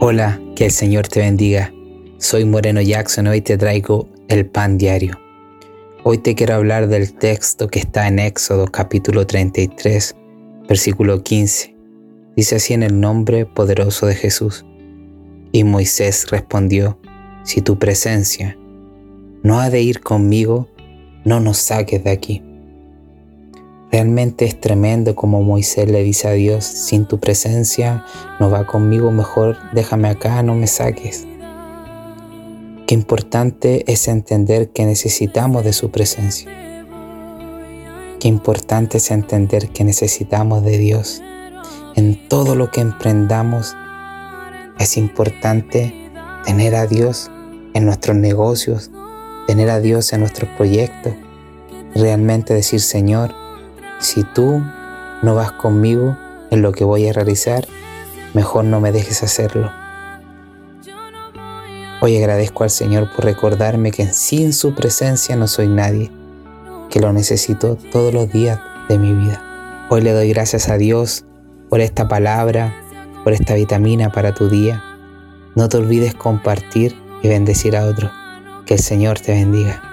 Hola, que el Señor te bendiga. Soy Moreno Jackson, hoy te traigo el pan diario. Hoy te quiero hablar del texto que está en Éxodo capítulo 33, versículo 15. Dice así en el nombre poderoso de Jesús. Y Moisés respondió, si tu presencia no ha de ir conmigo, no nos saques de aquí. Realmente es tremendo como Moisés le dice a Dios, sin tu presencia no va conmigo, mejor déjame acá, no me saques. Qué importante es entender que necesitamos de su presencia. Qué importante es entender que necesitamos de Dios. En todo lo que emprendamos es importante tener a Dios en nuestros negocios, tener a Dios en nuestros proyectos. Realmente decir, Señor, si tú no vas conmigo en lo que voy a realizar, mejor no me dejes hacerlo. Hoy agradezco al Señor por recordarme que sin su presencia no soy nadie, que lo necesito todos los días de mi vida. Hoy le doy gracias a Dios por esta palabra, por esta vitamina para tu día. No te olvides compartir y bendecir a otros. Que el Señor te bendiga.